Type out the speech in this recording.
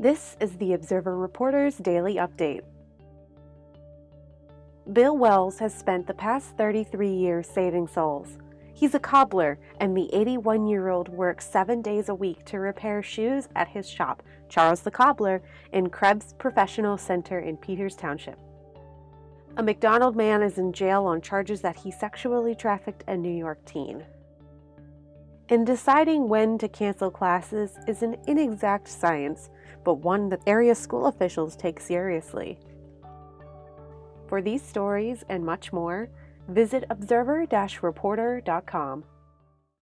This is the Observer Reporter's Daily Update. Bill Wells has spent the past 33 years saving souls. He's a cobbler, and the 81 year old works seven days a week to repair shoes at his shop, Charles the Cobbler, in Krebs Professional Center in Peters Township. A McDonald man is in jail on charges that he sexually trafficked a New York teen. In deciding when to cancel classes is an inexact science, but one that area school officials take seriously. For these stories and much more, visit observer-reporter.com.